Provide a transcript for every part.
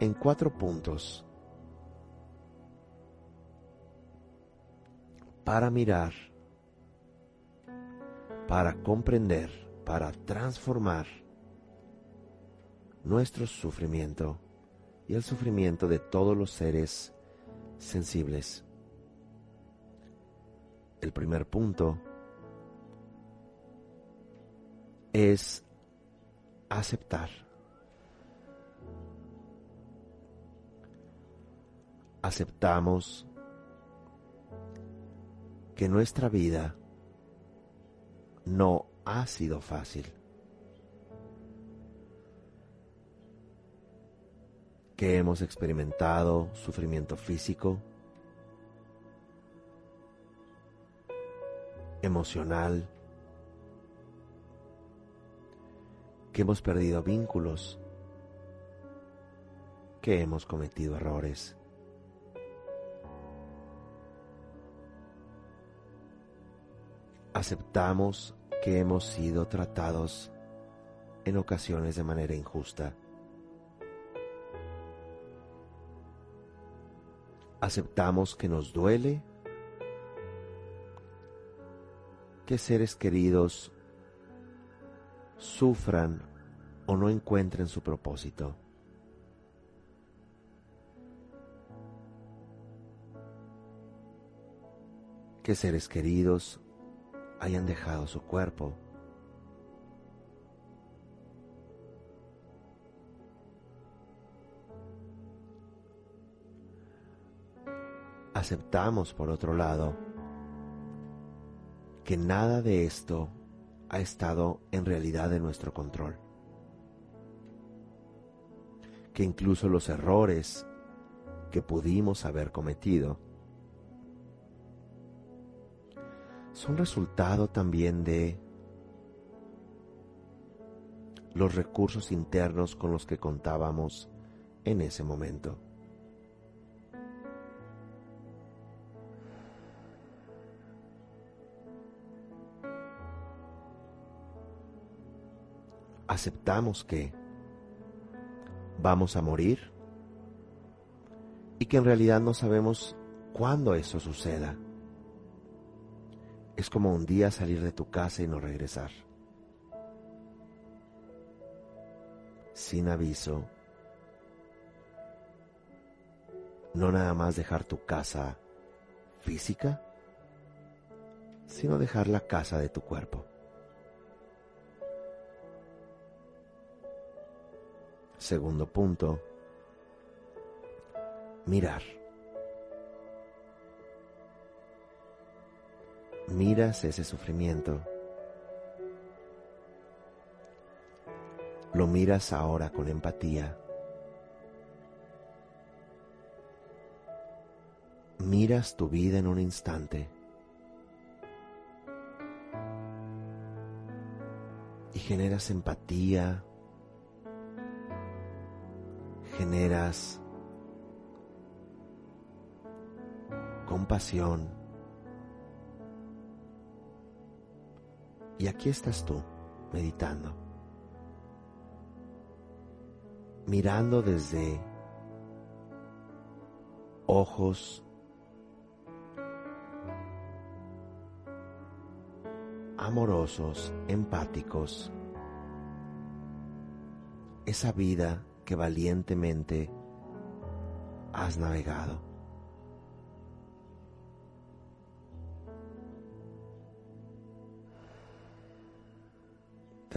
en cuatro puntos para mirar, para comprender, para transformar nuestro sufrimiento y el sufrimiento de todos los seres sensibles. El primer punto es aceptar. Aceptamos que nuestra vida no ha sido fácil. Que hemos experimentado sufrimiento físico, emocional, que hemos perdido vínculos, que hemos cometido errores. Aceptamos que hemos sido tratados en ocasiones de manera injusta. Aceptamos que nos duele que seres queridos sufran o no encuentren su propósito. Que seres queridos hayan dejado su cuerpo. Aceptamos, por otro lado, que nada de esto ha estado en realidad en nuestro control. Que incluso los errores que pudimos haber cometido son resultado también de los recursos internos con los que contábamos en ese momento. Aceptamos que vamos a morir y que en realidad no sabemos cuándo eso suceda es como un día salir de tu casa y no regresar. Sin aviso. No nada más dejar tu casa física, sino dejar la casa de tu cuerpo. Segundo punto, mirar. Miras ese sufrimiento. Lo miras ahora con empatía. Miras tu vida en un instante. Y generas empatía. Generas compasión. Y aquí estás tú, meditando, mirando desde ojos amorosos, empáticos, esa vida que valientemente has navegado.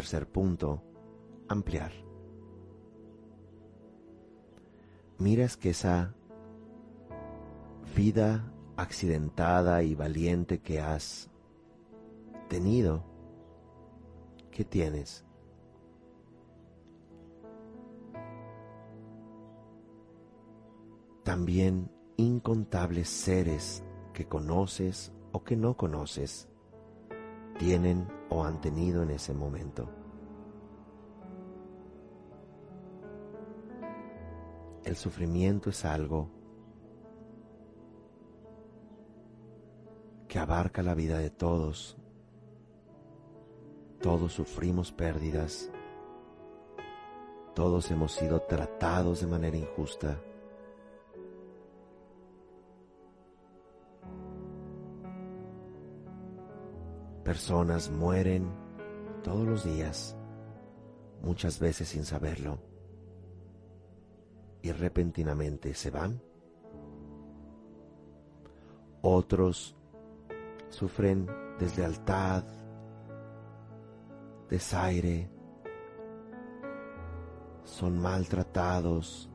Tercer punto, ampliar. Miras que esa vida accidentada y valiente que has tenido, que tienes, también incontables seres que conoces o que no conoces tienen o han tenido en ese momento. El sufrimiento es algo que abarca la vida de todos. Todos sufrimos pérdidas. Todos hemos sido tratados de manera injusta. Personas mueren todos los días, muchas veces sin saberlo, y repentinamente se van. Otros sufren deslealtad, desaire, son maltratados,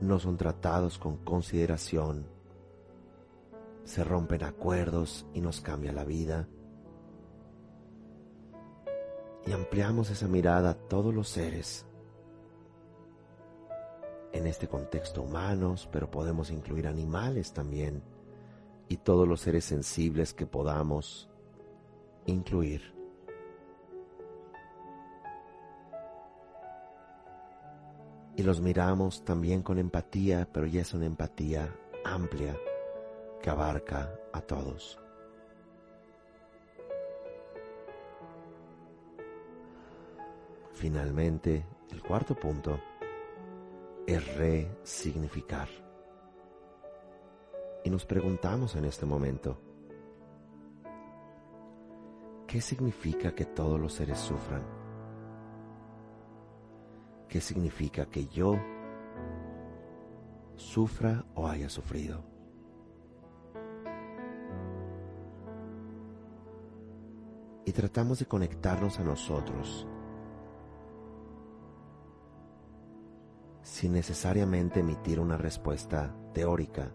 no son tratados con consideración se rompen acuerdos y nos cambia la vida. Y ampliamos esa mirada a todos los seres. En este contexto humanos, pero podemos incluir animales también y todos los seres sensibles que podamos incluir. Y los miramos también con empatía, pero ya es una empatía amplia que abarca a todos. Finalmente, el cuarto punto es resignificar. Y nos preguntamos en este momento, ¿qué significa que todos los seres sufran? ¿Qué significa que yo sufra o haya sufrido? Tratamos de conectarnos a nosotros sin necesariamente emitir una respuesta teórica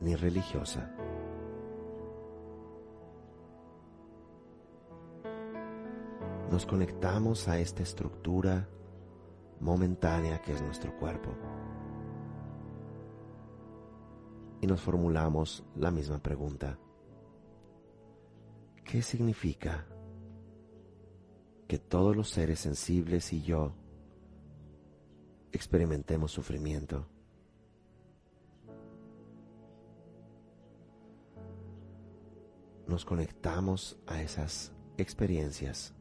ni religiosa. Nos conectamos a esta estructura momentánea que es nuestro cuerpo y nos formulamos la misma pregunta. ¿Qué significa que todos los seres sensibles y yo experimentemos sufrimiento? Nos conectamos a esas experiencias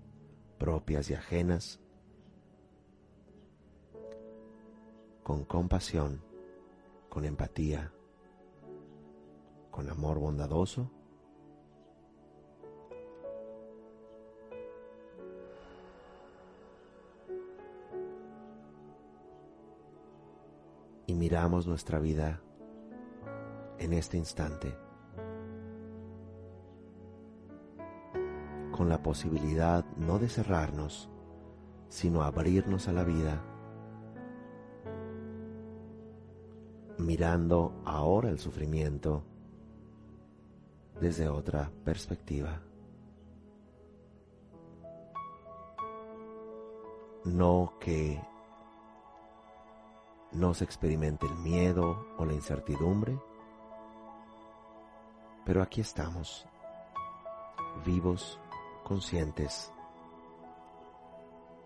propias y ajenas con compasión, con empatía, con amor bondadoso y miramos nuestra vida en este instante con la posibilidad no de cerrarnos, sino abrirnos a la vida, mirando ahora el sufrimiento desde otra perspectiva. No que no se experimente el miedo o la incertidumbre, pero aquí estamos, vivos, conscientes,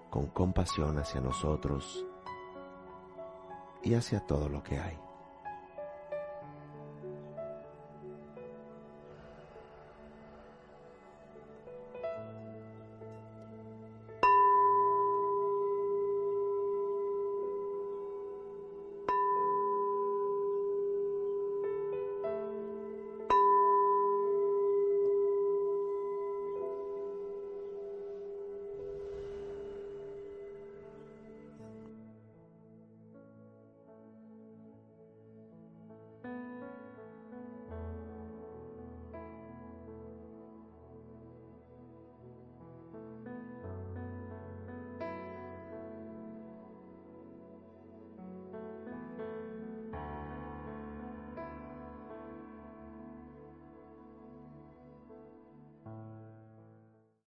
con compasión hacia nosotros y hacia todo lo que hay.